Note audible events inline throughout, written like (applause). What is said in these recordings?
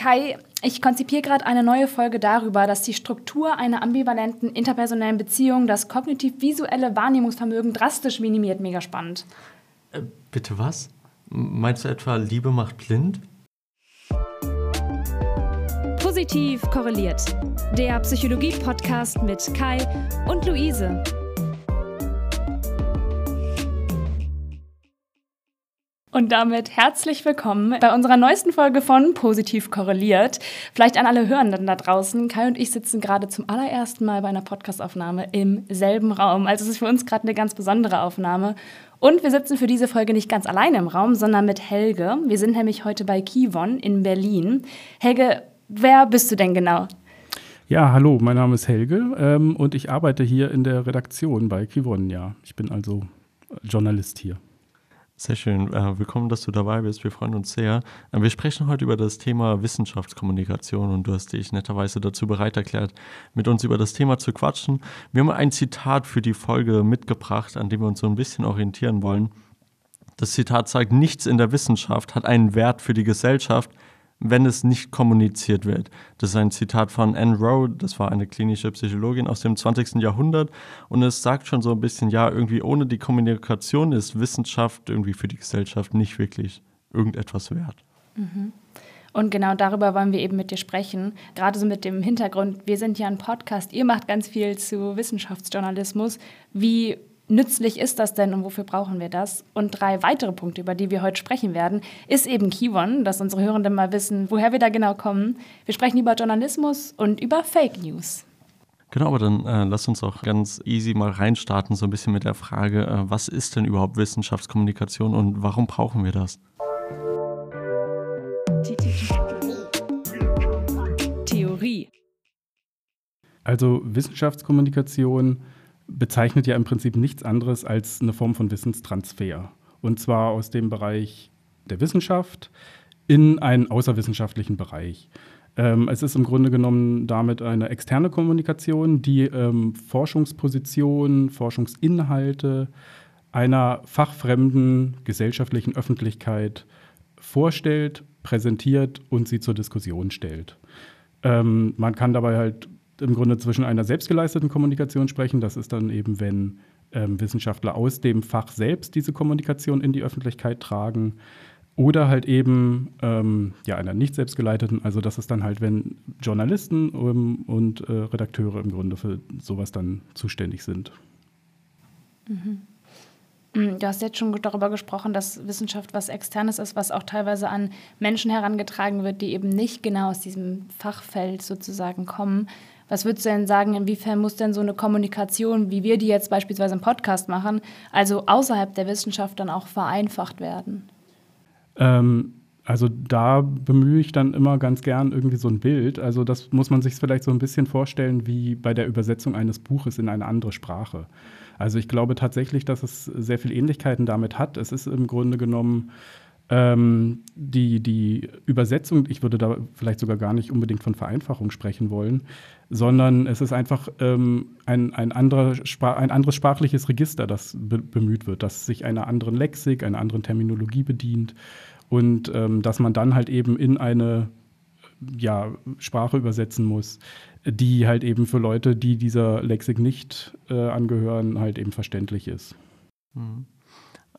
Kai, ich konzipiere gerade eine neue Folge darüber, dass die Struktur einer ambivalenten interpersonellen Beziehung das kognitiv-visuelle Wahrnehmungsvermögen drastisch minimiert. Mega spannend. Äh, bitte was? Meinst du etwa, Liebe macht blind? Positiv korreliert. Der Psychologie-Podcast mit Kai und Luise. Und damit herzlich willkommen bei unserer neuesten Folge von Positiv korreliert. Vielleicht an alle Hörenden da draußen. Kai und ich sitzen gerade zum allerersten Mal bei einer Podcastaufnahme im selben Raum. Also es ist für uns gerade eine ganz besondere Aufnahme. Und wir sitzen für diese Folge nicht ganz alleine im Raum, sondern mit Helge. Wir sind nämlich heute bei Kivon in Berlin. Helge, wer bist du denn genau? Ja, hallo, mein Name ist Helge ähm, und ich arbeite hier in der Redaktion bei Kivon. Ja, ich bin also Journalist hier. Sehr schön. Äh, willkommen, dass du dabei bist. Wir freuen uns sehr. Äh, wir sprechen heute über das Thema Wissenschaftskommunikation und du hast dich netterweise dazu bereit erklärt, mit uns über das Thema zu quatschen. Wir haben ein Zitat für die Folge mitgebracht, an dem wir uns so ein bisschen orientieren wollen. Das Zitat sagt, nichts in der Wissenschaft hat einen Wert für die Gesellschaft, wenn es nicht kommuniziert wird. Das ist ein Zitat von Anne Rowe, das war eine klinische Psychologin aus dem 20. Jahrhundert und es sagt schon so ein bisschen, ja, irgendwie ohne die Kommunikation ist Wissenschaft irgendwie für die Gesellschaft nicht wirklich irgendetwas wert. Mhm. Und genau darüber wollen wir eben mit dir sprechen. Gerade so mit dem Hintergrund, wir sind ja ein Podcast, ihr macht ganz viel zu Wissenschaftsjournalismus. Wie nützlich ist das denn und wofür brauchen wir das? Und drei weitere Punkte, über die wir heute sprechen werden, ist eben Keyone, dass unsere Hörenden mal wissen, woher wir da genau kommen. Wir sprechen über Journalismus und über Fake News. Genau, aber dann äh, lass uns auch ganz easy mal reinstarten, so ein bisschen mit der Frage, äh, was ist denn überhaupt Wissenschaftskommunikation und warum brauchen wir das? Theorie. Also Wissenschaftskommunikation bezeichnet ja im Prinzip nichts anderes als eine Form von Wissenstransfer. Und zwar aus dem Bereich der Wissenschaft in einen außerwissenschaftlichen Bereich. Ähm, es ist im Grunde genommen damit eine externe Kommunikation, die ähm, Forschungspositionen, Forschungsinhalte einer fachfremden gesellschaftlichen Öffentlichkeit vorstellt, präsentiert und sie zur Diskussion stellt. Ähm, man kann dabei halt im Grunde zwischen einer selbstgeleisteten Kommunikation sprechen. Das ist dann eben, wenn ähm, Wissenschaftler aus dem Fach selbst diese Kommunikation in die Öffentlichkeit tragen. Oder halt eben ähm, ja, einer nicht selbstgeleiteten, also das ist dann halt, wenn Journalisten ähm, und äh, Redakteure im Grunde für sowas dann zuständig sind. Mhm. Mm, du hast jetzt schon darüber gesprochen, dass Wissenschaft was Externes ist, was auch teilweise an Menschen herangetragen wird, die eben nicht genau aus diesem Fachfeld sozusagen kommen. Was würdest du denn sagen, inwiefern muss denn so eine Kommunikation, wie wir die jetzt beispielsweise im Podcast machen, also außerhalb der Wissenschaft dann auch vereinfacht werden? Ähm, also da bemühe ich dann immer ganz gern irgendwie so ein Bild. Also das muss man sich vielleicht so ein bisschen vorstellen wie bei der Übersetzung eines Buches in eine andere Sprache. Also ich glaube tatsächlich, dass es sehr viele Ähnlichkeiten damit hat. Es ist im Grunde genommen ähm, die, die Übersetzung, ich würde da vielleicht sogar gar nicht unbedingt von Vereinfachung sprechen wollen, sondern es ist einfach ähm, ein, ein, anderer, ein anderes sprachliches Register, das be bemüht wird, das sich einer anderen Lexik, einer anderen Terminologie bedient und ähm, dass man dann halt eben in eine ja, Sprache übersetzen muss, die halt eben für Leute, die dieser Lexik nicht äh, angehören, halt eben verständlich ist. Mhm.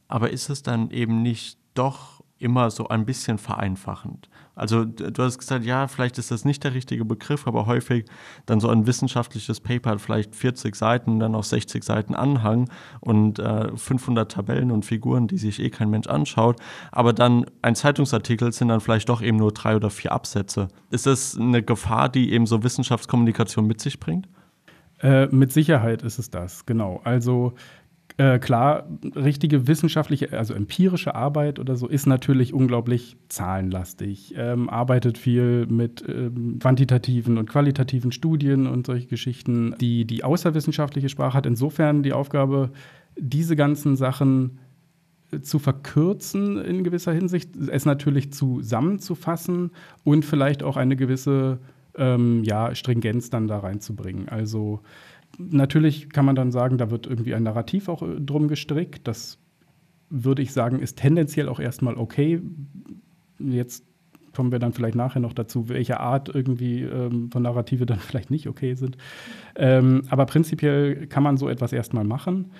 Aber ist es dann eben nicht doch immer so ein bisschen vereinfachend. Also du hast gesagt, ja, vielleicht ist das nicht der richtige Begriff, aber häufig dann so ein wissenschaftliches Paper vielleicht 40 Seiten, dann auch 60 Seiten Anhang und äh, 500 Tabellen und Figuren, die sich eh kein Mensch anschaut. Aber dann ein Zeitungsartikel sind dann vielleicht doch eben nur drei oder vier Absätze. Ist das eine Gefahr, die eben so Wissenschaftskommunikation mit sich bringt? Äh, mit Sicherheit ist es das, genau. Also äh, klar, richtige wissenschaftliche, also empirische Arbeit oder so ist natürlich unglaublich zahlenlastig, ähm, arbeitet viel mit ähm, quantitativen und qualitativen Studien und solche Geschichten. Die, die außerwissenschaftliche Sprache hat insofern die Aufgabe, diese ganzen Sachen zu verkürzen in gewisser Hinsicht, es natürlich zusammenzufassen und vielleicht auch eine gewisse ähm, ja, Stringenz dann da reinzubringen. Also natürlich kann man dann sagen, da wird irgendwie ein Narrativ auch äh, drum gestrickt. Das würde ich sagen, ist tendenziell auch erstmal okay. Jetzt kommen wir dann vielleicht nachher noch dazu, welche Art irgendwie ähm, von Narrative dann (laughs) vielleicht nicht okay sind. Ähm, aber prinzipiell kann man so etwas erstmal machen.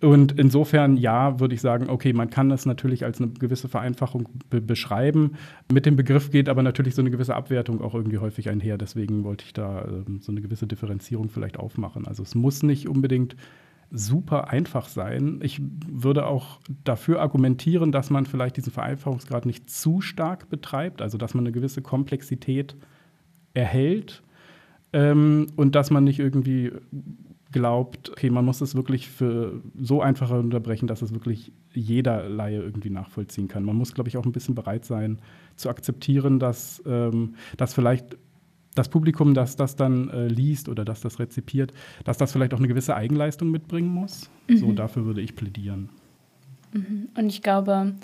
Und insofern, ja, würde ich sagen, okay, man kann das natürlich als eine gewisse Vereinfachung be beschreiben. Mit dem Begriff geht aber natürlich so eine gewisse Abwertung auch irgendwie häufig einher. Deswegen wollte ich da ähm, so eine gewisse Differenzierung vielleicht aufmachen. Also es muss nicht unbedingt super einfach sein. Ich würde auch dafür argumentieren, dass man vielleicht diesen Vereinfachungsgrad nicht zu stark betreibt, also dass man eine gewisse Komplexität erhält ähm, und dass man nicht irgendwie glaubt, okay, man muss es wirklich für so einfach unterbrechen, dass es wirklich jeder Laie irgendwie nachvollziehen kann. Man muss, glaube ich, auch ein bisschen bereit sein zu akzeptieren, dass, ähm, dass vielleicht das Publikum, das das dann äh, liest oder das das rezipiert, dass das vielleicht auch eine gewisse Eigenleistung mitbringen muss. Mhm. So dafür würde ich plädieren. Mhm. Und ich glaube,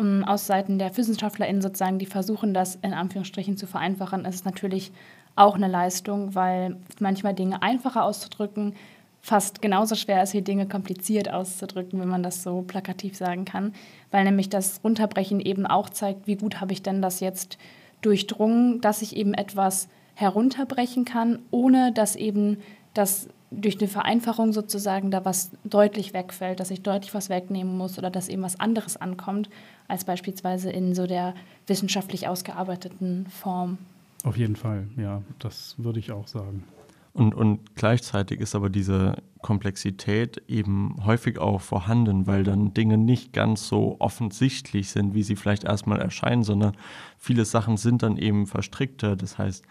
um, aus Seiten der WissenschaftlerInnen sozusagen, die versuchen, das in Anführungsstrichen zu vereinfachen, ist es natürlich auch eine Leistung, weil manchmal Dinge einfacher auszudrücken fast genauso schwer ist, wie Dinge kompliziert auszudrücken, wenn man das so plakativ sagen kann, weil nämlich das Runterbrechen eben auch zeigt, wie gut habe ich denn das jetzt durchdrungen, dass ich eben etwas herunterbrechen kann, ohne dass eben das durch eine Vereinfachung sozusagen da was deutlich wegfällt, dass ich deutlich was wegnehmen muss oder dass eben was anderes ankommt, als beispielsweise in so der wissenschaftlich ausgearbeiteten Form. Auf jeden Fall, ja, das würde ich auch sagen. Und, und gleichzeitig ist aber diese Komplexität eben häufig auch vorhanden, weil dann Dinge nicht ganz so offensichtlich sind, wie sie vielleicht erstmal erscheinen, sondern viele Sachen sind dann eben verstrickter. Das heißt,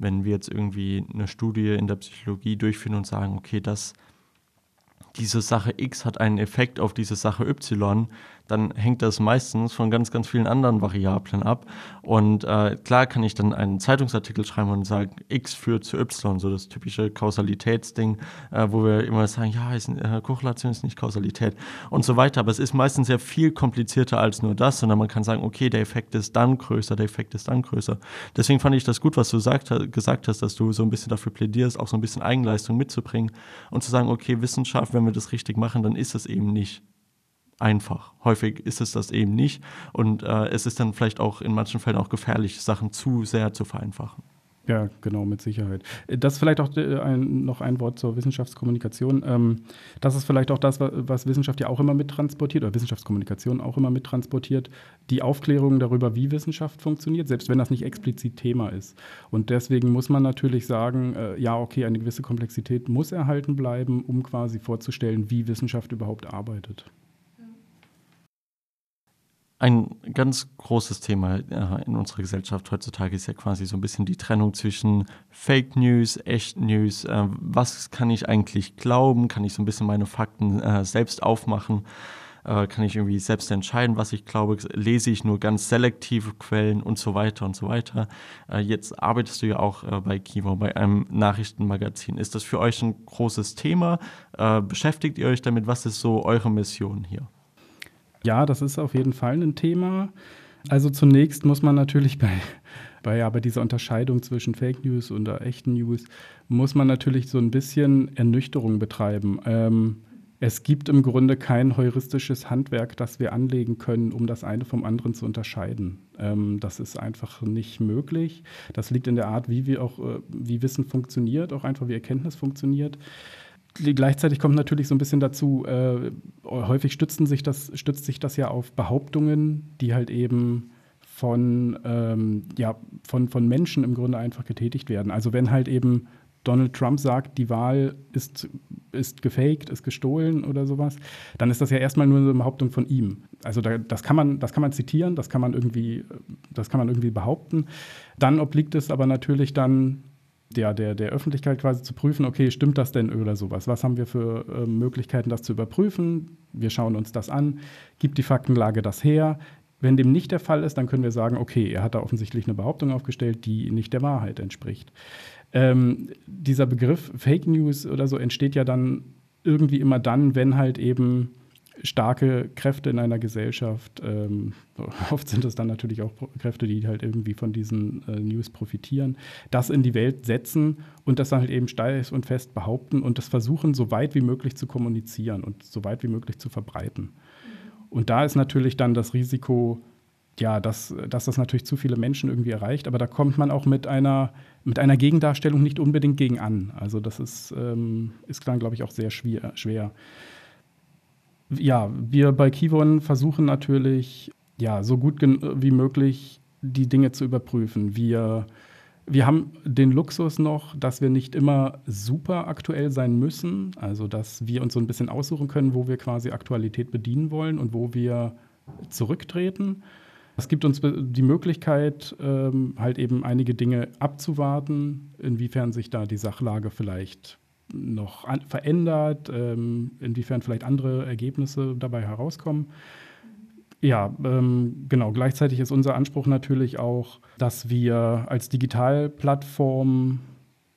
wenn wir jetzt irgendwie eine Studie in der Psychologie durchführen und sagen, okay, das, diese Sache X hat einen Effekt auf diese Sache Y, dann hängt das meistens von ganz, ganz vielen anderen Variablen ab. Und äh, klar kann ich dann einen Zeitungsartikel schreiben und sagen, X führt zu Y, so das typische Kausalitätsding, äh, wo wir immer sagen, ja, ist, äh, Korrelation ist nicht Kausalität und so weiter. Aber es ist meistens sehr viel komplizierter als nur das, sondern man kann sagen, okay, der Effekt ist dann größer, der Effekt ist dann größer. Deswegen fand ich das gut, was du sagt, gesagt hast, dass du so ein bisschen dafür plädierst, auch so ein bisschen Eigenleistung mitzubringen und zu sagen, okay, Wissenschaft, wenn wir das richtig machen, dann ist es eben nicht einfach. Häufig ist es das eben nicht und äh, es ist dann vielleicht auch in manchen Fällen auch gefährlich, Sachen zu sehr zu vereinfachen. Ja, genau, mit Sicherheit. Das ist vielleicht auch äh, ein, noch ein Wort zur Wissenschaftskommunikation. Ähm, das ist vielleicht auch das, was Wissenschaft ja auch immer mittransportiert, oder Wissenschaftskommunikation auch immer mittransportiert, die Aufklärung darüber, wie Wissenschaft funktioniert, selbst wenn das nicht explizit Thema ist. Und deswegen muss man natürlich sagen, äh, ja, okay, eine gewisse Komplexität muss erhalten bleiben, um quasi vorzustellen, wie Wissenschaft überhaupt arbeitet. Ein ganz großes Thema äh, in unserer Gesellschaft heutzutage ist ja quasi so ein bisschen die Trennung zwischen Fake News, Echt News. Äh, was kann ich eigentlich glauben? Kann ich so ein bisschen meine Fakten äh, selbst aufmachen? Kann ich irgendwie selbst entscheiden, was ich glaube? Lese ich nur ganz selektive Quellen und so weiter und so weiter? Jetzt arbeitest du ja auch bei Kivo, bei einem Nachrichtenmagazin. Ist das für euch ein großes Thema? beschäftigt ihr euch damit? Was ist so eure Mission hier? Ja, das ist auf jeden Fall ein Thema. Also zunächst muss man natürlich bei, (laughs) bei, ja, bei dieser Unterscheidung zwischen Fake News und echten News, muss man natürlich so ein bisschen Ernüchterung betreiben. Ähm, es gibt im Grunde kein heuristisches Handwerk, das wir anlegen können, um das eine vom anderen zu unterscheiden. Ähm, das ist einfach nicht möglich. Das liegt in der Art, wie wir auch, äh, wie Wissen funktioniert, auch einfach wie Erkenntnis funktioniert gleichzeitig kommt natürlich so ein bisschen dazu, äh, häufig stützen sich das, stützt sich das ja auf Behauptungen, die halt eben von, ähm, ja, von, von Menschen im Grunde einfach getätigt werden. Also wenn halt eben Donald Trump sagt, die Wahl ist, ist gefaked, ist gestohlen oder sowas, dann ist das ja erstmal nur eine Behauptung von ihm. Also da, das, kann man, das kann man zitieren, das kann man irgendwie, das kann man irgendwie behaupten. Dann obliegt es aber natürlich dann der, der, der Öffentlichkeit quasi zu prüfen, okay, stimmt das denn oder sowas? Was haben wir für äh, Möglichkeiten, das zu überprüfen? Wir schauen uns das an. Gibt die Faktenlage das her? Wenn dem nicht der Fall ist, dann können wir sagen, okay, er hat da offensichtlich eine Behauptung aufgestellt, die nicht der Wahrheit entspricht. Ähm, dieser Begriff Fake News oder so entsteht ja dann irgendwie immer dann, wenn halt eben starke Kräfte in einer Gesellschaft. Ähm, (laughs) oft sind es dann natürlich auch Kräfte, die halt irgendwie von diesen äh, News profitieren, das in die Welt setzen und das dann halt eben steil und fest behaupten und das versuchen, so weit wie möglich zu kommunizieren und so weit wie möglich zu verbreiten. Und da ist natürlich dann das Risiko ja, dass, dass das natürlich zu viele Menschen irgendwie erreicht, aber da kommt man auch mit einer, mit einer Gegendarstellung nicht unbedingt gegen an. Also das ist, ähm, ist dann, glaube ich, auch sehr schwer, schwer. Ja, wir bei Kivon versuchen natürlich, ja, so gut wie möglich die Dinge zu überprüfen. Wir, wir haben den Luxus noch, dass wir nicht immer super aktuell sein müssen, also dass wir uns so ein bisschen aussuchen können, wo wir quasi Aktualität bedienen wollen und wo wir zurücktreten. Es gibt uns die Möglichkeit, ähm, halt eben einige Dinge abzuwarten, inwiefern sich da die Sachlage vielleicht noch verändert, ähm, inwiefern vielleicht andere Ergebnisse dabei herauskommen. Ja, ähm, genau. Gleichzeitig ist unser Anspruch natürlich auch, dass wir als Digitalplattform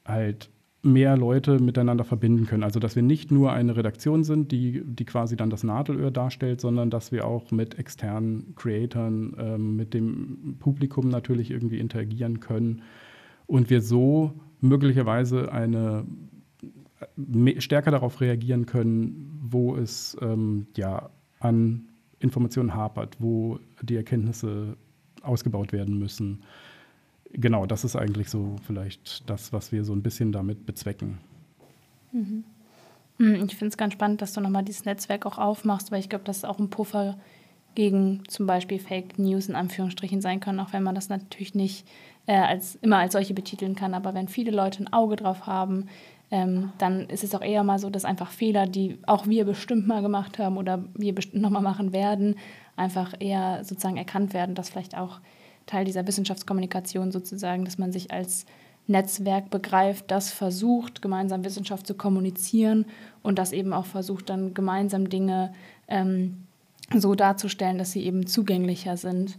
halt mehr Leute miteinander verbinden können. Also dass wir nicht nur eine Redaktion sind, die, die quasi dann das Nadelöhr darstellt, sondern dass wir auch mit externen Creatoren, ähm, mit dem Publikum natürlich irgendwie interagieren können und wir so möglicherweise eine stärker darauf reagieren können, wo es ähm, ja an Informationen hapert, wo die Erkenntnisse ausgebaut werden müssen genau, das ist eigentlich so vielleicht das, was wir so ein bisschen damit bezwecken. Mhm. Hm, ich finde es ganz spannend, dass du nochmal dieses Netzwerk auch aufmachst, weil ich glaube, das ist auch ein Puffer gegen zum Beispiel Fake News in Anführungsstrichen sein kann, auch wenn man das natürlich nicht äh, als, immer als solche betiteln kann. Aber wenn viele Leute ein Auge drauf haben, ähm, dann ist es auch eher mal so, dass einfach Fehler, die auch wir bestimmt mal gemacht haben oder wir bestimmt nochmal machen werden, einfach eher sozusagen erkannt werden, dass vielleicht auch Teil dieser Wissenschaftskommunikation sozusagen, dass man sich als Netzwerk begreift, das versucht, gemeinsam Wissenschaft zu kommunizieren und das eben auch versucht, dann gemeinsam Dinge ähm, so darzustellen, dass sie eben zugänglicher sind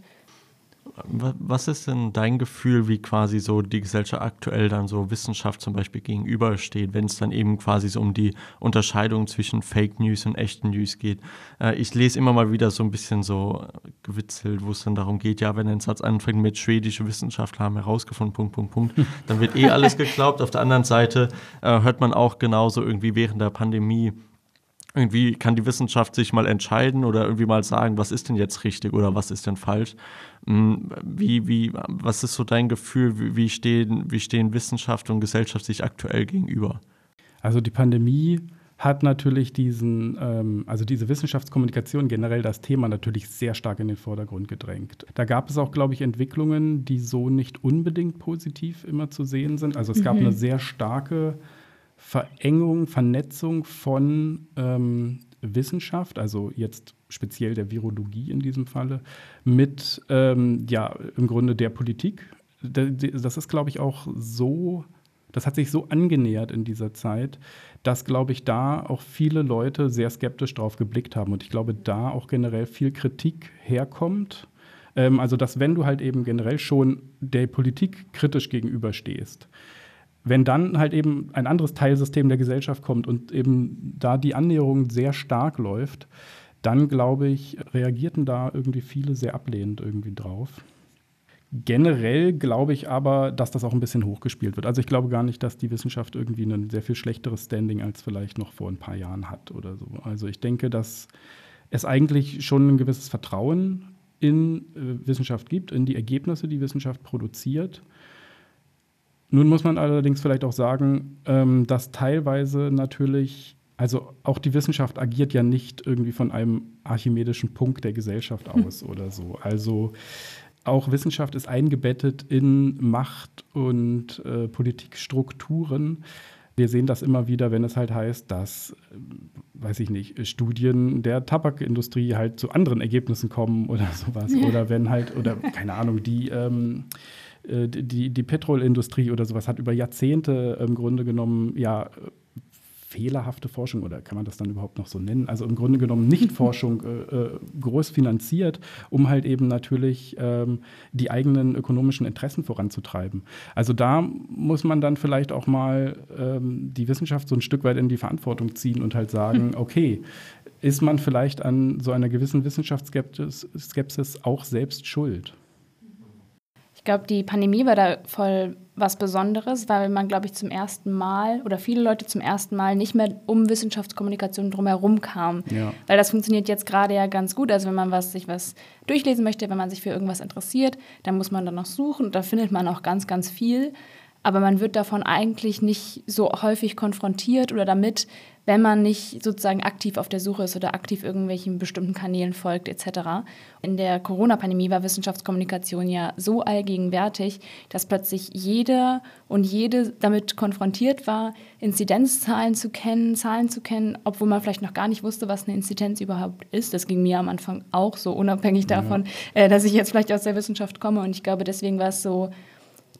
was ist denn dein Gefühl, wie quasi so die Gesellschaft aktuell dann so Wissenschaft zum Beispiel gegenübersteht, wenn es dann eben quasi so um die Unterscheidung zwischen Fake News und echten News geht? Äh, ich lese immer mal wieder so ein bisschen so gewitzelt, wo es dann darum geht, ja, wenn ein Satz anfängt mit schwedische Wissenschaftler haben herausgefunden, Punkt, Punkt, Punkt, dann wird eh alles geglaubt. Auf der anderen Seite äh, hört man auch genauso irgendwie während der Pandemie, irgendwie kann die Wissenschaft sich mal entscheiden oder irgendwie mal sagen, was ist denn jetzt richtig oder was ist denn falsch. Hm, wie, wie, was ist so dein Gefühl, wie stehen, wie stehen Wissenschaft und Gesellschaft sich aktuell gegenüber? Also die Pandemie hat natürlich diesen, ähm, also diese Wissenschaftskommunikation generell das Thema natürlich sehr stark in den Vordergrund gedrängt. Da gab es auch, glaube ich, Entwicklungen, die so nicht unbedingt positiv immer zu sehen sind. Also es gab mhm. eine sehr starke Verengung, Vernetzung von ähm, Wissenschaft, also jetzt speziell der Virologie in diesem Falle, mit ähm, ja im Grunde der Politik. Das ist, glaube ich, auch so, das hat sich so angenähert in dieser Zeit, dass, glaube ich, da auch viele Leute sehr skeptisch drauf geblickt haben. Und ich glaube, da auch generell viel Kritik herkommt. Ähm, also, dass wenn du halt eben generell schon der Politik kritisch gegenüberstehst, wenn dann halt eben ein anderes Teilsystem der Gesellschaft kommt und eben da die Annäherung sehr stark läuft, dann glaube ich, reagierten da irgendwie viele sehr ablehnend irgendwie drauf. Generell glaube ich aber, dass das auch ein bisschen hochgespielt wird. Also ich glaube gar nicht, dass die Wissenschaft irgendwie ein sehr viel schlechteres Standing als vielleicht noch vor ein paar Jahren hat oder so. Also ich denke, dass es eigentlich schon ein gewisses Vertrauen in äh, Wissenschaft gibt, in die Ergebnisse, die Wissenschaft produziert. Nun muss man allerdings vielleicht auch sagen, ähm, dass teilweise natürlich, also auch die Wissenschaft agiert ja nicht irgendwie von einem archimedischen Punkt der Gesellschaft hm. aus hm. oder so. Also auch Wissenschaft ist eingebettet in Macht- und äh, Politikstrukturen. Wir sehen das immer wieder, wenn es halt heißt, dass, äh, weiß ich nicht, Studien der Tabakindustrie halt zu anderen Ergebnissen kommen oder sowas. Oder wenn halt, oder keine Ahnung, die ähm, äh, die, die Petrolindustrie oder sowas hat über Jahrzehnte im Grunde genommen ja fehlerhafte Forschung oder kann man das dann überhaupt noch so nennen? Also im Grunde genommen nicht Forschung äh, äh, groß finanziert, um halt eben natürlich ähm, die eigenen ökonomischen Interessen voranzutreiben. Also da muss man dann vielleicht auch mal ähm, die Wissenschaft so ein Stück weit in die Verantwortung ziehen und halt sagen, okay, ist man vielleicht an so einer gewissen Wissenschaftsskepsis auch selbst schuld? Glaube, die Pandemie war da voll was Besonderes, weil man, glaube ich, zum ersten Mal oder viele Leute zum ersten Mal nicht mehr um Wissenschaftskommunikation drumherum kamen. Ja. Weil das funktioniert jetzt gerade ja ganz gut. Also wenn man was, sich was durchlesen möchte, wenn man sich für irgendwas interessiert, dann muss man dann noch suchen und da findet man auch ganz, ganz viel. Aber man wird davon eigentlich nicht so häufig konfrontiert oder damit, wenn man nicht sozusagen aktiv auf der Suche ist oder aktiv irgendwelchen bestimmten Kanälen folgt etc. In der Corona-Pandemie war Wissenschaftskommunikation ja so allgegenwärtig, dass plötzlich jeder und jede damit konfrontiert war, Inzidenzzahlen zu kennen, Zahlen zu kennen, obwohl man vielleicht noch gar nicht wusste, was eine Inzidenz überhaupt ist. Das ging mir am Anfang auch so, unabhängig davon, ja. Äh, dass ich jetzt vielleicht aus der Wissenschaft komme. Und ich glaube, deswegen war es so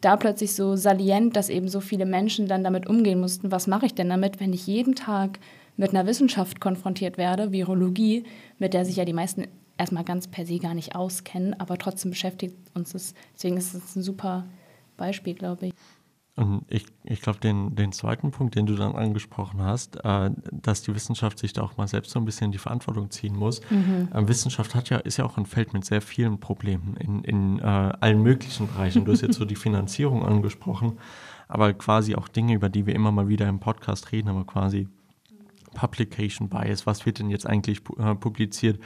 da plötzlich so salient, dass eben so viele Menschen dann damit umgehen mussten, was mache ich denn damit, wenn ich jeden Tag mit einer Wissenschaft konfrontiert werde, Virologie, mit der sich ja die meisten erstmal ganz per se gar nicht auskennen, aber trotzdem beschäftigt uns das. Deswegen ist es ein super Beispiel, glaube ich. Und ich, ich glaube, den, den zweiten Punkt, den du dann angesprochen hast, äh, dass die Wissenschaft sich da auch mal selbst so ein bisschen in die Verantwortung ziehen muss. Mhm. Äh, Wissenschaft hat ja, ist ja auch ein Feld mit sehr vielen Problemen in, in äh, allen möglichen Bereichen. Du hast jetzt so die Finanzierung angesprochen, aber quasi auch Dinge, über die wir immer mal wieder im Podcast reden, aber quasi Publication Bias, was wird denn jetzt eigentlich äh, publiziert?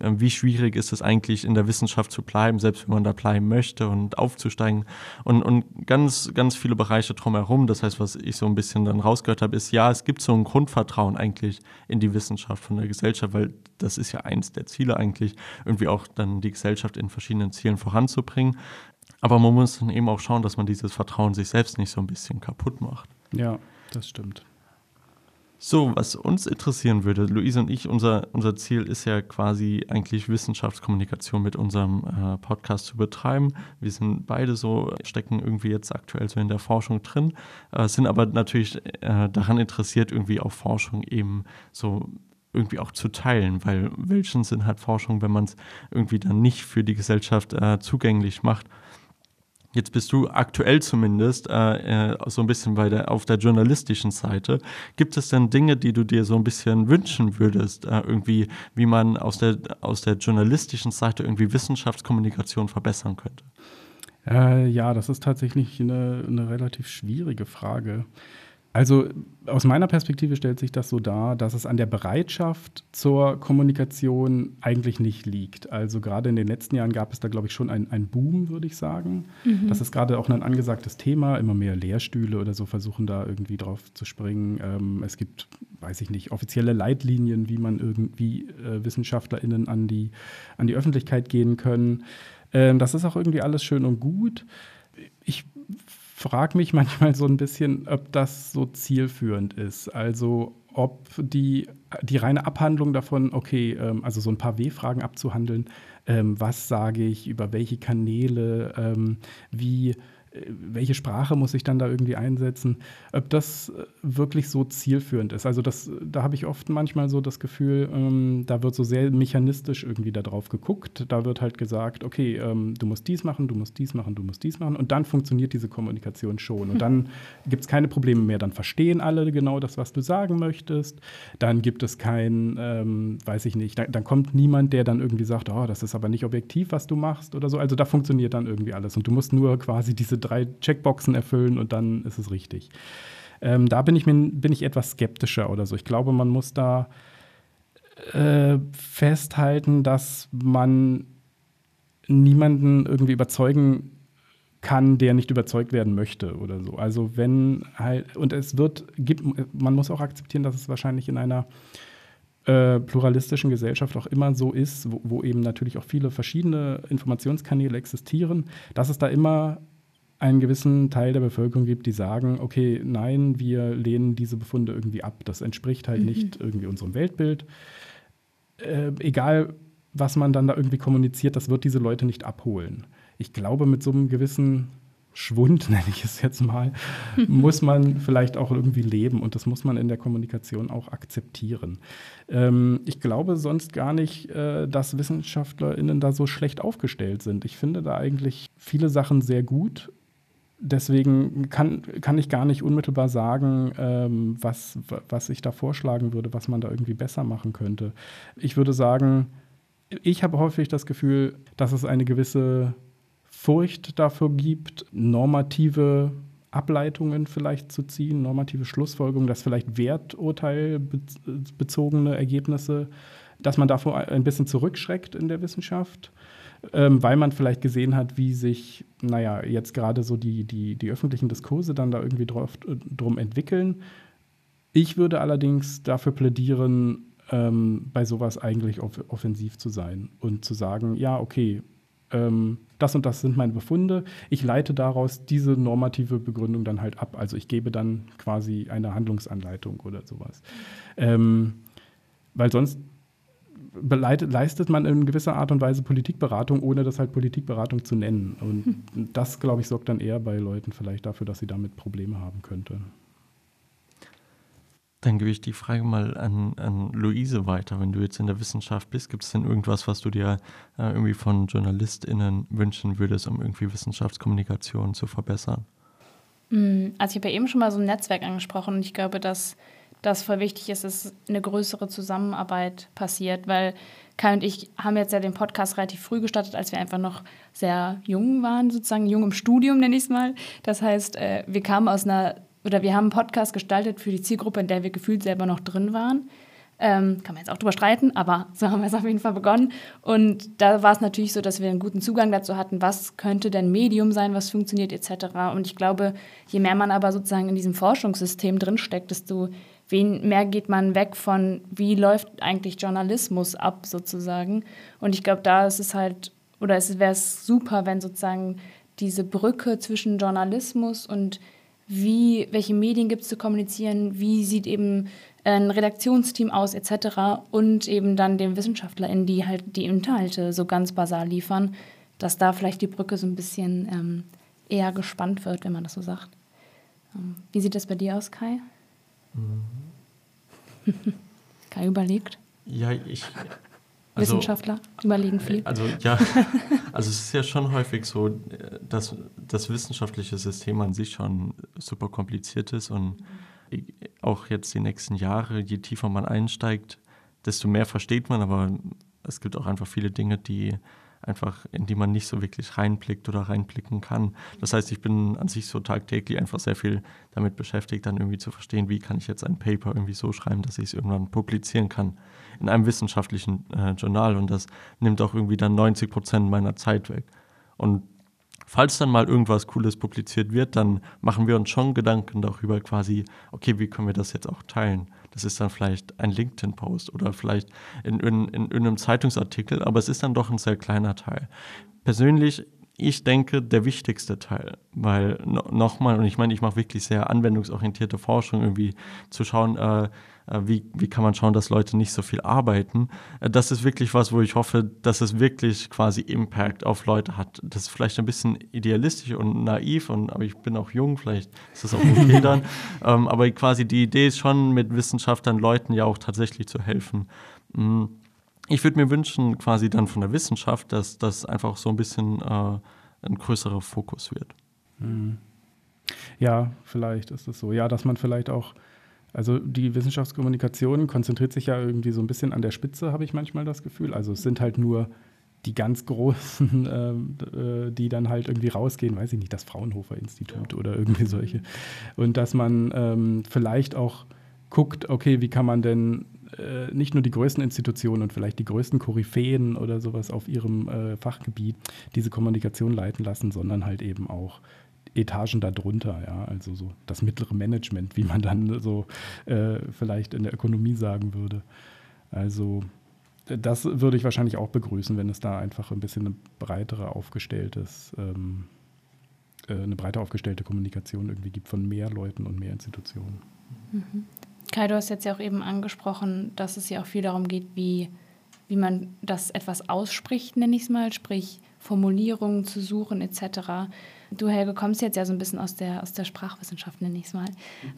Ähm, wie schwierig ist es eigentlich in der Wissenschaft zu bleiben, selbst wenn man da bleiben möchte und aufzusteigen und, und ganz, ganz viele Bereiche drumherum. Das heißt, was ich so ein bisschen dann rausgehört habe, ist, ja, es gibt so ein Grundvertrauen eigentlich in die Wissenschaft von der Gesellschaft, weil das ist ja eins der Ziele eigentlich, irgendwie auch dann die Gesellschaft in verschiedenen Zielen voranzubringen. Aber man muss dann eben auch schauen, dass man dieses Vertrauen sich selbst nicht so ein bisschen kaputt macht. Ja, das stimmt. So, was uns interessieren würde, Luise und ich, unser, unser Ziel ist ja quasi eigentlich Wissenschaftskommunikation mit unserem äh, Podcast zu betreiben. Wir sind beide so, stecken irgendwie jetzt aktuell so in der Forschung drin, äh, sind aber natürlich äh, daran interessiert, irgendwie auch Forschung eben so irgendwie auch zu teilen, weil welchen Sinn hat Forschung, wenn man es irgendwie dann nicht für die Gesellschaft äh, zugänglich macht? Jetzt bist du aktuell zumindest äh, äh, so ein bisschen bei der, auf der journalistischen Seite. Gibt es denn Dinge, die du dir so ein bisschen wünschen würdest, äh, irgendwie, wie man aus der, aus der journalistischen Seite irgendwie Wissenschaftskommunikation verbessern könnte? Äh, ja, das ist tatsächlich eine, eine relativ schwierige Frage. Also aus meiner Perspektive stellt sich das so dar, dass es an der Bereitschaft zur Kommunikation eigentlich nicht liegt. Also gerade in den letzten Jahren gab es da, glaube ich, schon einen Boom, würde ich sagen. Mhm. Das ist gerade auch ein angesagtes Thema. Immer mehr Lehrstühle oder so versuchen da irgendwie drauf zu springen. Ähm, es gibt, weiß ich nicht, offizielle Leitlinien, wie man irgendwie äh, WissenschaftlerInnen an die, an die Öffentlichkeit gehen können. Ähm, das ist auch irgendwie alles schön und gut. Ich frage mich manchmal so ein bisschen, ob das so zielführend ist. Also ob die, die reine Abhandlung davon, okay, ähm, also so ein paar W-Fragen abzuhandeln, ähm, was sage ich, über welche Kanäle, ähm, wie welche Sprache muss ich dann da irgendwie einsetzen, ob das äh, wirklich so zielführend ist. Also das, da habe ich oft manchmal so das Gefühl, ähm, da wird so sehr mechanistisch irgendwie da drauf geguckt. Da wird halt gesagt, okay, ähm, du musst dies machen, du musst dies machen, du musst dies machen und dann funktioniert diese Kommunikation schon. Und dann (laughs) gibt es keine Probleme mehr. Dann verstehen alle genau das, was du sagen möchtest. Dann gibt es kein, ähm, weiß ich nicht, da, dann kommt niemand, der dann irgendwie sagt, oh, das ist aber nicht objektiv, was du machst oder so. Also da funktioniert dann irgendwie alles. Und du musst nur quasi diese drei Checkboxen erfüllen und dann ist es richtig. Ähm, da bin ich, mir, bin ich etwas skeptischer oder so. Ich glaube, man muss da äh, festhalten, dass man niemanden irgendwie überzeugen kann, der nicht überzeugt werden möchte oder so. Also wenn halt, und es wird, gibt, man muss auch akzeptieren, dass es wahrscheinlich in einer äh, pluralistischen Gesellschaft auch immer so ist, wo, wo, eben natürlich auch viele verschiedene Informationskanäle existieren, dass es da immer einen gewissen Teil der Bevölkerung gibt, die sagen, okay, nein, wir lehnen diese Befunde irgendwie ab. Das entspricht halt mhm. nicht irgendwie unserem Weltbild. Äh, egal, was man dann da irgendwie kommuniziert, das wird diese Leute nicht abholen. Ich glaube, mit so einem gewissen Schwund, (laughs) nenne ich es jetzt mal, (laughs) muss man vielleicht auch irgendwie leben und das muss man in der Kommunikation auch akzeptieren. Ähm, ich glaube sonst gar nicht, äh, dass WissenschaftlerInnen da so schlecht aufgestellt sind. Ich finde da eigentlich viele Sachen sehr gut deswegen kann, kann ich gar nicht unmittelbar sagen, ähm, was, was ich da vorschlagen würde, was man da irgendwie besser machen könnte. Ich würde sagen, ich habe häufig das Gefühl, dass es eine gewisse Furcht dafür gibt, normative Ableitungen vielleicht zu ziehen, normative Schlussfolgerungen, dass vielleicht werturteilbezogene Ergebnisse, dass man davor ein bisschen zurückschreckt in der Wissenschaft, ähm, weil man vielleicht gesehen hat, wie sich, naja, jetzt gerade so die, die, die öffentlichen Diskurse dann da irgendwie drauf, drum entwickeln. Ich würde allerdings dafür plädieren, ähm, bei sowas eigentlich off offensiv zu sein und zu sagen, ja, okay, ähm, das und das sind meine Befunde. Ich leite daraus diese normative Begründung dann halt ab. Also ich gebe dann quasi eine Handlungsanleitung oder sowas. Ähm, weil sonst leistet man in gewisser Art und Weise Politikberatung, ohne das halt Politikberatung zu nennen. Und hm. das, glaube ich, sorgt dann eher bei Leuten vielleicht dafür, dass sie damit Probleme haben könnten. Dann gebe ich die Frage mal an, an Luise weiter. Wenn du jetzt in der Wissenschaft bist, gibt es denn irgendwas, was du dir äh, irgendwie von JournalistInnen wünschen würdest, um irgendwie Wissenschaftskommunikation zu verbessern? Hm, also ich habe ja eben schon mal so ein Netzwerk angesprochen und ich glaube, dass das voll wichtig ist, dass eine größere Zusammenarbeit passiert, weil Kai und ich haben jetzt ja den Podcast relativ früh gestartet, als wir einfach noch sehr jung waren, sozusagen jung im Studium nenne ich es mal. Das heißt, äh, wir kamen aus einer oder wir haben einen Podcast gestaltet für die Zielgruppe, in der wir gefühlt selber noch drin waren. Ähm, kann man jetzt auch drüber streiten, aber (laughs) so haben wir es auf jeden Fall begonnen. Und da war es natürlich so, dass wir einen guten Zugang dazu hatten, was könnte denn Medium sein, was funktioniert etc. Und ich glaube, je mehr man aber sozusagen in diesem Forschungssystem drinsteckt, desto mehr geht man weg von, wie läuft eigentlich Journalismus ab sozusagen. Und ich glaube, da ist es halt, oder es wäre es super, wenn sozusagen diese Brücke zwischen Journalismus und wie, welche Medien gibt es zu kommunizieren, wie sieht eben ein Redaktionsteam aus etc. und eben dann den WissenschaftlerInnen, die halt die Inhalte so ganz basal liefern, dass da vielleicht die Brücke so ein bisschen ähm, eher gespannt wird, wenn man das so sagt. Ähm, wie sieht das bei dir aus, Kai? Mhm. (laughs) Kai überlegt. Ja, ich, also, Wissenschaftler überlegen viel. Also ja, (laughs) also es ist ja schon häufig so, dass das wissenschaftliche System an sich schon super kompliziert ist und auch jetzt die nächsten Jahre, je tiefer man einsteigt, desto mehr versteht man, aber es gibt auch einfach viele Dinge, die einfach, in die man nicht so wirklich reinblickt oder reinblicken kann. Das heißt, ich bin an sich so tagtäglich einfach sehr viel damit beschäftigt, dann irgendwie zu verstehen, wie kann ich jetzt ein Paper irgendwie so schreiben, dass ich es irgendwann publizieren kann in einem wissenschaftlichen äh, Journal. Und das nimmt auch irgendwie dann 90 Prozent meiner Zeit weg. Und falls dann mal irgendwas Cooles publiziert wird, dann machen wir uns schon Gedanken darüber quasi, okay, wie können wir das jetzt auch teilen? Das ist dann vielleicht ein LinkedIn-Post oder vielleicht in, in, in, in einem Zeitungsartikel, aber es ist dann doch ein sehr kleiner Teil. Persönlich ich denke, der wichtigste Teil, weil no, nochmal, und ich meine, ich mache wirklich sehr anwendungsorientierte Forschung, irgendwie zu schauen, äh, wie, wie kann man schauen, dass Leute nicht so viel arbeiten. Äh, das ist wirklich was, wo ich hoffe, dass es wirklich quasi Impact auf Leute hat. Das ist vielleicht ein bisschen idealistisch und naiv, und, aber ich bin auch jung, vielleicht ist das auch okay dann. (laughs) ähm, aber quasi die Idee ist schon, mit Wissenschaftlern Leuten ja auch tatsächlich zu helfen. Mm, ich würde mir wünschen, quasi dann von der Wissenschaft, dass das einfach so ein bisschen äh, ein größerer Fokus wird. Mhm. Ja, vielleicht ist es so. Ja, dass man vielleicht auch also die Wissenschaftskommunikation konzentriert sich ja irgendwie so ein bisschen an der Spitze, habe ich manchmal das Gefühl. Also es sind halt nur die ganz Großen, (laughs) äh, die dann halt irgendwie rausgehen, weiß ich nicht, das Fraunhofer Institut ja. oder irgendwie solche. Und dass man ähm, vielleicht auch guckt, okay, wie kann man denn äh, nicht nur die größten Institutionen und vielleicht die größten Koryphäen oder sowas auf ihrem äh, Fachgebiet diese Kommunikation leiten lassen, sondern halt eben auch Etagen darunter, ja, also so das mittlere Management, wie man dann so äh, vielleicht in der Ökonomie sagen würde. Also das würde ich wahrscheinlich auch begrüßen, wenn es da einfach ein bisschen eine breitere aufgestelltes, ähm, äh, eine breiter aufgestellte Kommunikation irgendwie gibt von mehr Leuten und mehr Institutionen. Mhm. Kai, du hast jetzt ja auch eben angesprochen, dass es ja auch viel darum geht, wie, wie man das etwas ausspricht, nenne ich es mal, sprich Formulierungen zu suchen etc. Du, Helge, kommst jetzt ja so ein bisschen aus der, aus der Sprachwissenschaft, nenne ich es mal.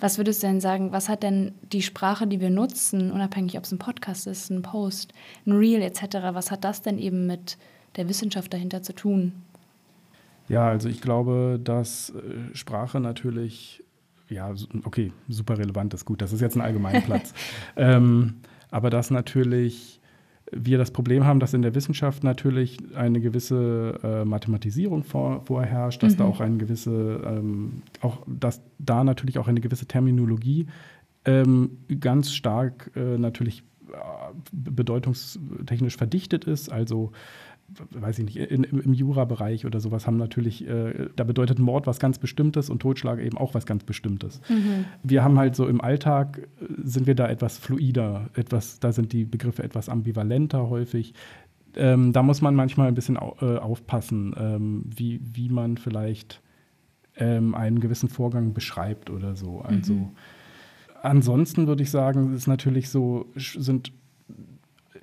Was würdest du denn sagen, was hat denn die Sprache, die wir nutzen, unabhängig ob es ein Podcast ist, ein Post, ein Reel etc., was hat das denn eben mit der Wissenschaft dahinter zu tun? Ja, also ich glaube, dass äh, Sprache natürlich, ja, okay, super relevant ist gut, das ist jetzt ein Allgemeinplatz. (laughs) ähm, aber dass natürlich wir das Problem haben, dass in der Wissenschaft natürlich eine gewisse äh, Mathematisierung vor, vorherrscht, dass mhm. da auch eine gewisse, ähm, auch dass da natürlich auch eine gewisse Terminologie ähm, ganz stark äh, natürlich äh, bedeutungstechnisch verdichtet ist. Also weiß ich nicht, in, im Jura-Bereich oder sowas haben natürlich, äh, da bedeutet Mord was ganz Bestimmtes und Totschlag eben auch was ganz Bestimmtes. Mhm. Wir haben halt so im Alltag, äh, sind wir da etwas fluider, etwas, da sind die Begriffe etwas ambivalenter häufig. Ähm, da muss man manchmal ein bisschen au äh, aufpassen, ähm, wie, wie man vielleicht ähm, einen gewissen Vorgang beschreibt oder so. Also mhm. ansonsten würde ich sagen, ist natürlich so, sind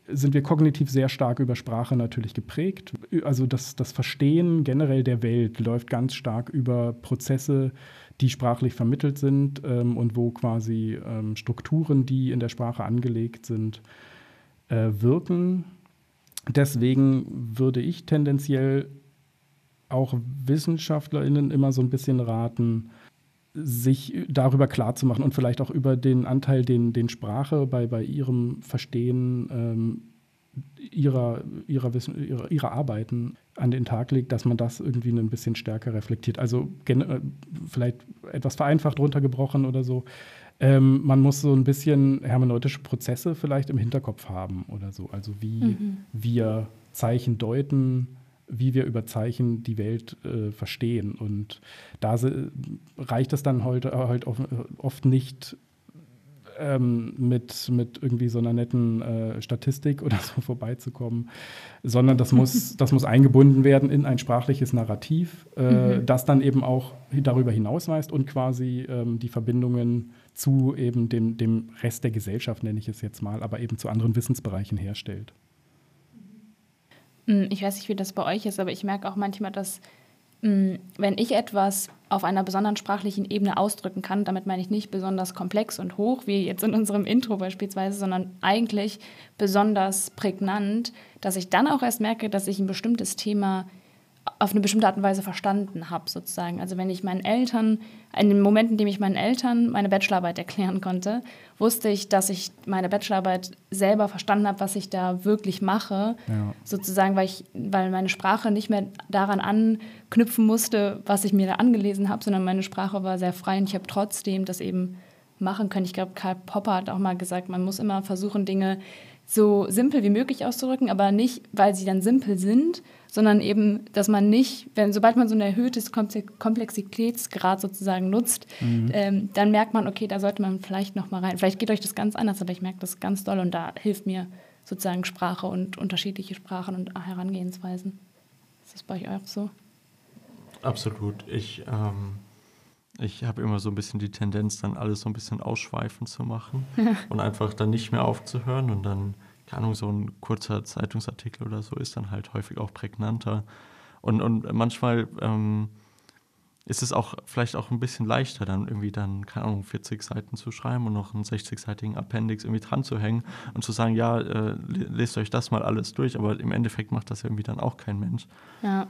sind wir kognitiv sehr stark über Sprache natürlich geprägt. Also das, das Verstehen generell der Welt läuft ganz stark über Prozesse, die sprachlich vermittelt sind ähm, und wo quasi ähm, Strukturen, die in der Sprache angelegt sind, äh, wirken. Deswegen würde ich tendenziell auch WissenschaftlerInnen immer so ein bisschen raten, sich darüber klarzumachen und vielleicht auch über den Anteil, den, den Sprache bei, bei ihrem Verstehen ähm, ihrer, ihrer, Wissen, ihrer, ihrer Arbeiten an den Tag legt, dass man das irgendwie ein bisschen stärker reflektiert. Also äh, vielleicht etwas vereinfacht runtergebrochen oder so. Ähm, man muss so ein bisschen hermeneutische Prozesse vielleicht im Hinterkopf haben oder so. Also wie mhm. wir Zeichen deuten, wie wir über Zeichen die Welt äh, verstehen. Und da reicht es dann heute halt oft nicht ähm, mit, mit irgendwie so einer netten äh, Statistik oder so (laughs) vorbeizukommen, sondern das muss, (laughs) das muss eingebunden werden in ein sprachliches Narrativ, äh, mhm. das dann eben auch darüber hinausweist und quasi ähm, die Verbindungen zu eben dem, dem Rest der Gesellschaft, nenne ich es jetzt mal, aber eben zu anderen Wissensbereichen herstellt. Hm, ich weiß nicht, wie das bei euch ist, aber ich merke auch manchmal, dass hm, wenn ich etwas auf einer besonderen sprachlichen Ebene ausdrücken kann, damit meine ich nicht besonders komplex und hoch, wie jetzt in unserem Intro beispielsweise, sondern eigentlich besonders prägnant, dass ich dann auch erst merke, dass ich ein bestimmtes Thema auf eine bestimmte Art und Weise verstanden habe, sozusagen. Also wenn ich meinen Eltern, in dem Moment, in dem ich meinen Eltern meine Bachelorarbeit erklären konnte, wusste ich, dass ich meine Bachelorarbeit selber verstanden habe, was ich da wirklich mache, ja. sozusagen, weil, ich, weil meine Sprache nicht mehr daran anknüpfen musste, was ich mir da angelesen habe, sondern meine Sprache war sehr frei und ich habe trotzdem das eben machen können. Ich glaube, Karl Popper hat auch mal gesagt, man muss immer versuchen, Dinge so simpel wie möglich auszudrücken, aber nicht, weil sie dann simpel sind, sondern eben, dass man nicht, wenn sobald man so ein erhöhtes Komplexitätsgrad sozusagen nutzt, mhm. ähm, dann merkt man, okay, da sollte man vielleicht noch mal rein. Vielleicht geht euch das ganz anders, aber ich merke das ganz doll und da hilft mir sozusagen Sprache und unterschiedliche Sprachen und Herangehensweisen. Ist das bei euch auch so? Absolut. Ich ähm ich habe immer so ein bisschen die Tendenz, dann alles so ein bisschen ausschweifend zu machen (laughs) und einfach dann nicht mehr aufzuhören und dann, keine Ahnung, so ein kurzer Zeitungsartikel oder so ist dann halt häufig auch prägnanter. Und, und manchmal ähm, ist es auch vielleicht auch ein bisschen leichter, dann irgendwie dann, keine Ahnung, 40 Seiten zu schreiben und noch einen 60-seitigen Appendix irgendwie dran zu hängen und zu sagen, ja, äh, lest euch das mal alles durch, aber im Endeffekt macht das irgendwie dann auch kein Mensch. Ja.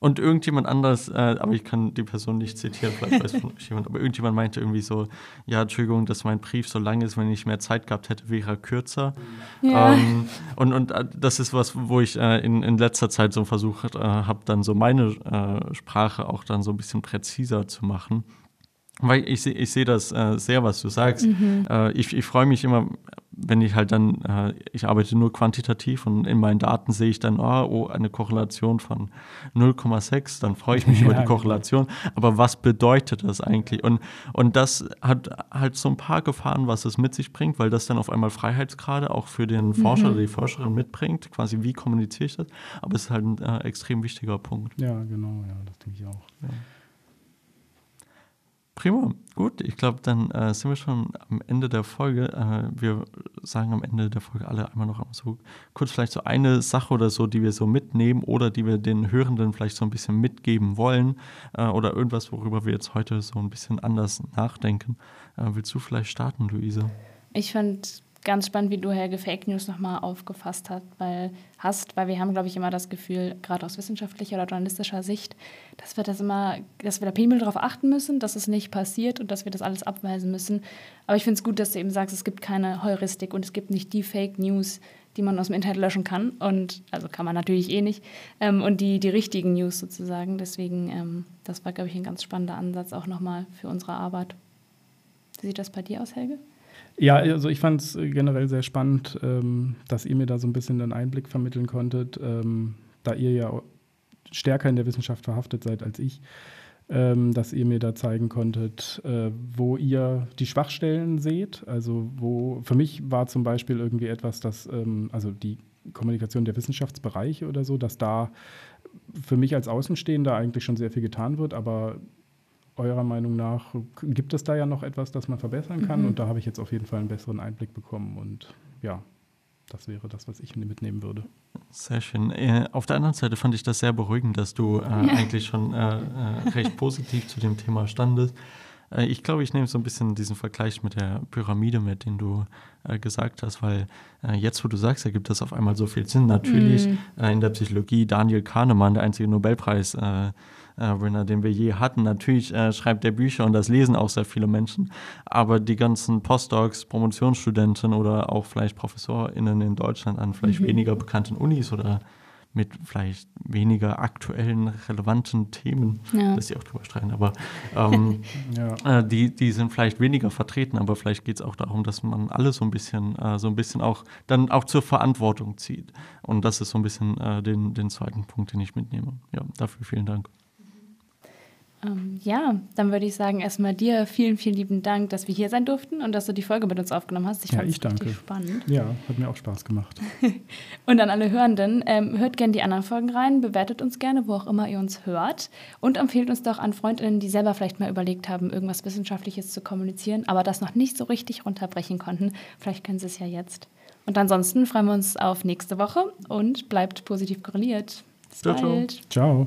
Und irgendjemand anders, äh, aber ich kann die Person nicht zitieren, vielleicht weiß (laughs) von euch jemand, aber irgendjemand meinte irgendwie so, ja, Entschuldigung, dass mein Brief so lang ist, wenn ich mehr Zeit gehabt hätte, wäre er kürzer. Ja. Ähm, und, und äh, das ist was, wo ich äh, in, in letzter Zeit so versucht äh, habe, dann so meine äh, Sprache auch dann so ein bisschen präziser zu machen. Weil ich, ich sehe das äh, sehr, was du sagst. Mhm. Äh, ich ich freue mich immer, wenn ich halt dann, äh, ich arbeite nur quantitativ und in meinen Daten sehe ich dann, oh, oh eine Korrelation von 0,6, dann freue ich mich (laughs) ja, über die genau. Korrelation. Aber was bedeutet das eigentlich? Und, und das hat halt so ein paar Gefahren, was es mit sich bringt, weil das dann auf einmal Freiheitsgrade auch für den Forscher mhm. oder die Forscherin mitbringt, quasi wie kommuniziere ich das. Aber es ist halt ein äh, extrem wichtiger Punkt. Ja, genau, ja, das denke ich auch. Ja. Prima, gut. Ich glaube, dann äh, sind wir schon am Ende der Folge. Äh, wir sagen am Ende der Folge alle einmal noch so kurz vielleicht so eine Sache oder so, die wir so mitnehmen oder die wir den Hörenden vielleicht so ein bisschen mitgeben wollen äh, oder irgendwas, worüber wir jetzt heute so ein bisschen anders nachdenken. Äh, willst du vielleicht starten, Luise? Ich fand ganz spannend, wie du Helge Fake News nochmal aufgefasst hast, weil, hast, weil wir haben, glaube ich, immer das Gefühl, gerade aus wissenschaftlicher oder journalistischer Sicht, dass wir das immer, dass wir da penibel darauf achten müssen, dass es nicht passiert und dass wir das alles abweisen müssen. Aber ich finde es gut, dass du eben sagst, es gibt keine Heuristik und es gibt nicht die Fake News, die man aus dem Internet löschen kann. Und also kann man natürlich eh nicht. Ähm, und die, die richtigen News sozusagen. Deswegen, ähm, das war, glaube ich, ein ganz spannender Ansatz auch nochmal für unsere Arbeit. Wie sieht das bei dir aus, Helge? Ja, also ich fand es generell sehr spannend, ähm, dass ihr mir da so ein bisschen einen Einblick vermitteln konntet, ähm, da ihr ja stärker in der Wissenschaft verhaftet seid als ich, ähm, dass ihr mir da zeigen konntet, äh, wo ihr die Schwachstellen seht. Also wo für mich war zum Beispiel irgendwie etwas, dass ähm, also die Kommunikation der Wissenschaftsbereiche oder so, dass da für mich als Außenstehender eigentlich schon sehr viel getan wird, aber eurer Meinung nach gibt es da ja noch etwas, das man verbessern kann? Mhm. Und da habe ich jetzt auf jeden Fall einen besseren Einblick bekommen. Und ja, das wäre das, was ich mitnehmen würde. Sehr schön. Äh, auf der anderen Seite fand ich das sehr beruhigend, dass du äh, eigentlich schon äh, äh, recht positiv zu dem Thema standest. Äh, ich glaube, ich nehme so ein bisschen diesen Vergleich mit der Pyramide mit, den du äh, gesagt hast, weil jetzt, wo du sagst, ergibt das auf einmal so viel Sinn. Natürlich mm. in der Psychologie Daniel Kahnemann, der einzige Nobelpreis äh, Winner, den wir je hatten. Natürlich äh, schreibt er Bücher und das lesen auch sehr viele Menschen. Aber die ganzen Postdocs, Promotionsstudenten oder auch vielleicht ProfessorInnen in Deutschland an vielleicht mhm. weniger bekannten Unis oder mit vielleicht weniger aktuellen, relevanten Themen, ja. dass sie auch drüber streiten. Aber ähm, (laughs) ja. äh, die, die sind vielleicht weniger vertreten, aber vielleicht geht es auch darum, dass man alle so ein bisschen, äh, so ein bisschen auch dann auch zur Verantwortung zieht. Und das ist so ein bisschen äh, den, den zweiten Punkt, den ich mitnehme. Ja, dafür vielen Dank. Ähm, ja, dann würde ich sagen, erstmal dir vielen, vielen lieben Dank, dass wir hier sein durften und dass du die Folge mit uns aufgenommen hast. Ich ja, fand es richtig spannend. Ja, hat mir auch Spaß gemacht. (laughs) und an alle Hörenden, ähm, hört gerne die anderen Folgen rein, bewertet uns gerne, wo auch immer ihr uns hört und empfehlt uns doch an Freundinnen, die selber vielleicht mal überlegt haben, irgendwas Wissenschaftliches zu kommunizieren, aber das noch nicht so richtig runterbrechen konnten. Vielleicht können sie es ja jetzt. Und ansonsten freuen wir uns auf nächste Woche und bleibt positiv korreliert. Bis ciao, bald. ciao. ciao.